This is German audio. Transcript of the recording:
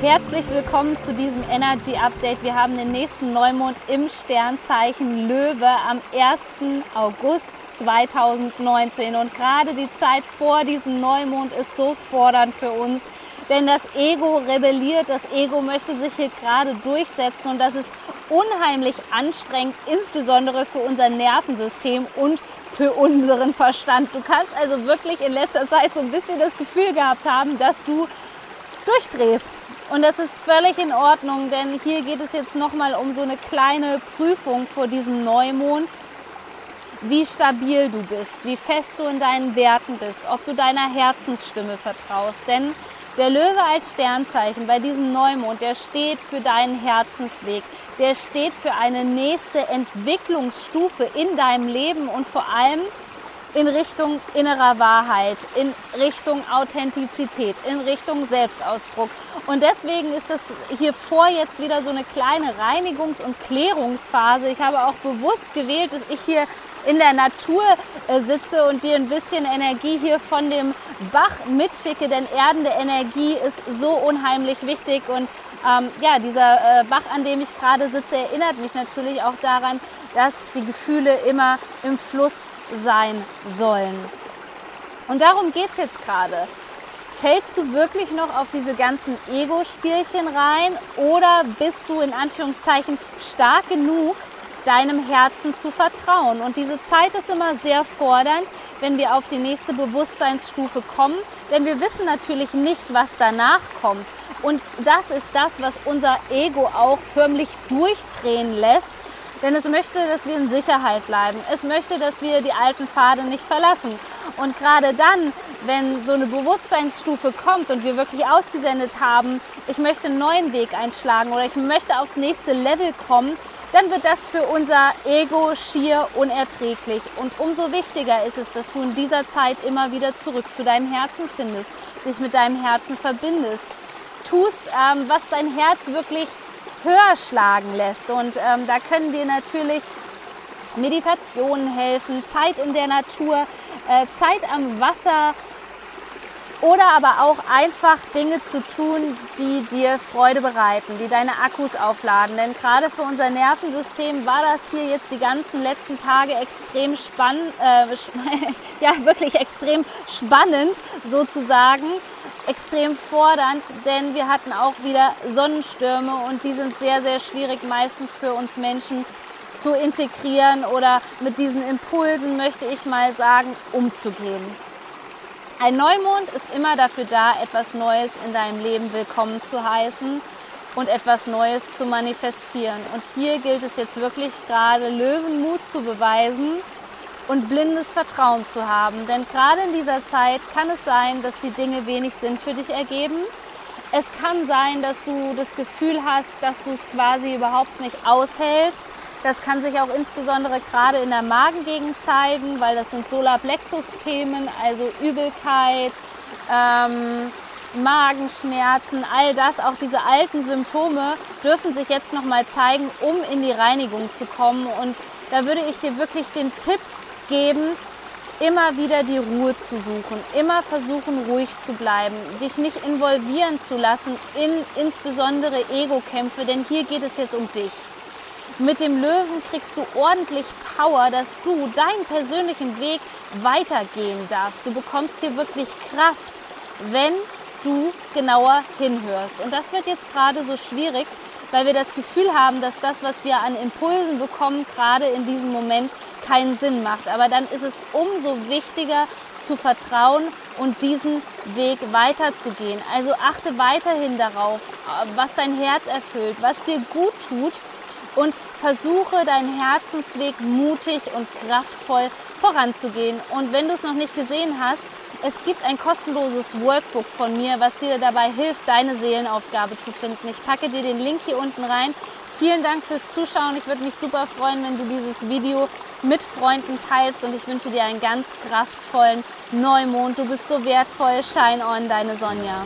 Herzlich willkommen zu diesem Energy Update. Wir haben den nächsten Neumond im Sternzeichen Löwe am 1. August 2019. Und gerade die Zeit vor diesem Neumond ist so fordernd für uns, denn das Ego rebelliert, das Ego möchte sich hier gerade durchsetzen und das ist unheimlich anstrengend, insbesondere für unser Nervensystem und für unseren Verstand. Du kannst also wirklich in letzter Zeit so ein bisschen das Gefühl gehabt haben, dass du durchdrehst. Und das ist völlig in Ordnung, denn hier geht es jetzt nochmal um so eine kleine Prüfung vor diesem Neumond, wie stabil du bist, wie fest du in deinen Werten bist, ob du deiner Herzensstimme vertraust. Denn der Löwe als Sternzeichen bei diesem Neumond, der steht für deinen Herzensweg, der steht für eine nächste Entwicklungsstufe in deinem Leben und vor allem in Richtung innerer Wahrheit, in Richtung Authentizität, in Richtung Selbstausdruck. Und deswegen ist es hier vor jetzt wieder so eine kleine Reinigungs- und Klärungsphase. Ich habe auch bewusst gewählt, dass ich hier in der Natur äh, sitze und dir ein bisschen Energie hier von dem Bach mitschicke, denn erdende Energie ist so unheimlich wichtig und ähm, ja, dieser äh, Bach, an dem ich gerade sitze, erinnert mich natürlich auch daran, dass die Gefühle immer im Fluss sein sollen. Und darum geht es jetzt gerade. Fällst du wirklich noch auf diese ganzen Ego-Spielchen rein oder bist du in Anführungszeichen stark genug, deinem Herzen zu vertrauen? Und diese Zeit ist immer sehr fordernd, wenn wir auf die nächste Bewusstseinsstufe kommen, denn wir wissen natürlich nicht, was danach kommt. Und das ist das, was unser Ego auch förmlich durchdrehen lässt denn es möchte, dass wir in Sicherheit bleiben. Es möchte, dass wir die alten Pfade nicht verlassen. Und gerade dann, wenn so eine Bewusstseinsstufe kommt und wir wirklich ausgesendet haben, ich möchte einen neuen Weg einschlagen oder ich möchte aufs nächste Level kommen, dann wird das für unser Ego schier unerträglich. Und umso wichtiger ist es, dass du in dieser Zeit immer wieder zurück zu deinem Herzen findest, dich mit deinem Herzen verbindest, tust, ähm, was dein Herz wirklich höher schlagen lässt. Und ähm, da können dir natürlich Meditationen helfen, Zeit in der Natur, äh, Zeit am Wasser oder aber auch einfach Dinge zu tun, die dir Freude bereiten, die deine Akkus aufladen. Denn gerade für unser Nervensystem war das hier jetzt die ganzen letzten Tage extrem spannend, äh, ja wirklich extrem spannend sozusagen extrem fordernd, denn wir hatten auch wieder Sonnenstürme und die sind sehr, sehr schwierig meistens für uns Menschen zu integrieren oder mit diesen Impulsen, möchte ich mal sagen, umzugehen. Ein Neumond ist immer dafür da, etwas Neues in deinem Leben willkommen zu heißen und etwas Neues zu manifestieren. Und hier gilt es jetzt wirklich gerade Löwenmut zu beweisen und blindes Vertrauen zu haben. Denn gerade in dieser Zeit kann es sein, dass die Dinge wenig Sinn für dich ergeben. Es kann sein, dass du das Gefühl hast, dass du es quasi überhaupt nicht aushältst. Das kann sich auch insbesondere gerade in der Magengegend zeigen, weil das sind Solarplexus-Themen, also Übelkeit, ähm, Magenschmerzen, all das, auch diese alten Symptome dürfen sich jetzt nochmal zeigen, um in die Reinigung zu kommen. Und da würde ich dir wirklich den Tipp geben, immer wieder die Ruhe zu suchen, immer versuchen ruhig zu bleiben, dich nicht involvieren zu lassen in insbesondere Ego-Kämpfe, denn hier geht es jetzt um dich. Mit dem Löwen kriegst du ordentlich Power, dass du deinen persönlichen Weg weitergehen darfst. Du bekommst hier wirklich Kraft, wenn du genauer hinhörst. Und das wird jetzt gerade so schwierig, weil wir das Gefühl haben, dass das, was wir an Impulsen bekommen, gerade in diesem Moment keinen Sinn macht. Aber dann ist es umso wichtiger zu vertrauen und diesen Weg weiterzugehen. Also achte weiterhin darauf, was dein Herz erfüllt, was dir gut tut und versuche deinen Herzensweg mutig und kraftvoll voranzugehen. Und wenn du es noch nicht gesehen hast, Es gibt ein kostenloses Workbook von mir, was dir dabei hilft, deine Seelenaufgabe zu finden. Ich packe dir den Link hier unten rein. Vielen Dank fürs Zuschauen. Ich würde mich super freuen, wenn du dieses Video mit Freunden teilst und ich wünsche dir einen ganz kraftvollen Neumond. Du bist so wertvoll. Shine on, deine Sonja.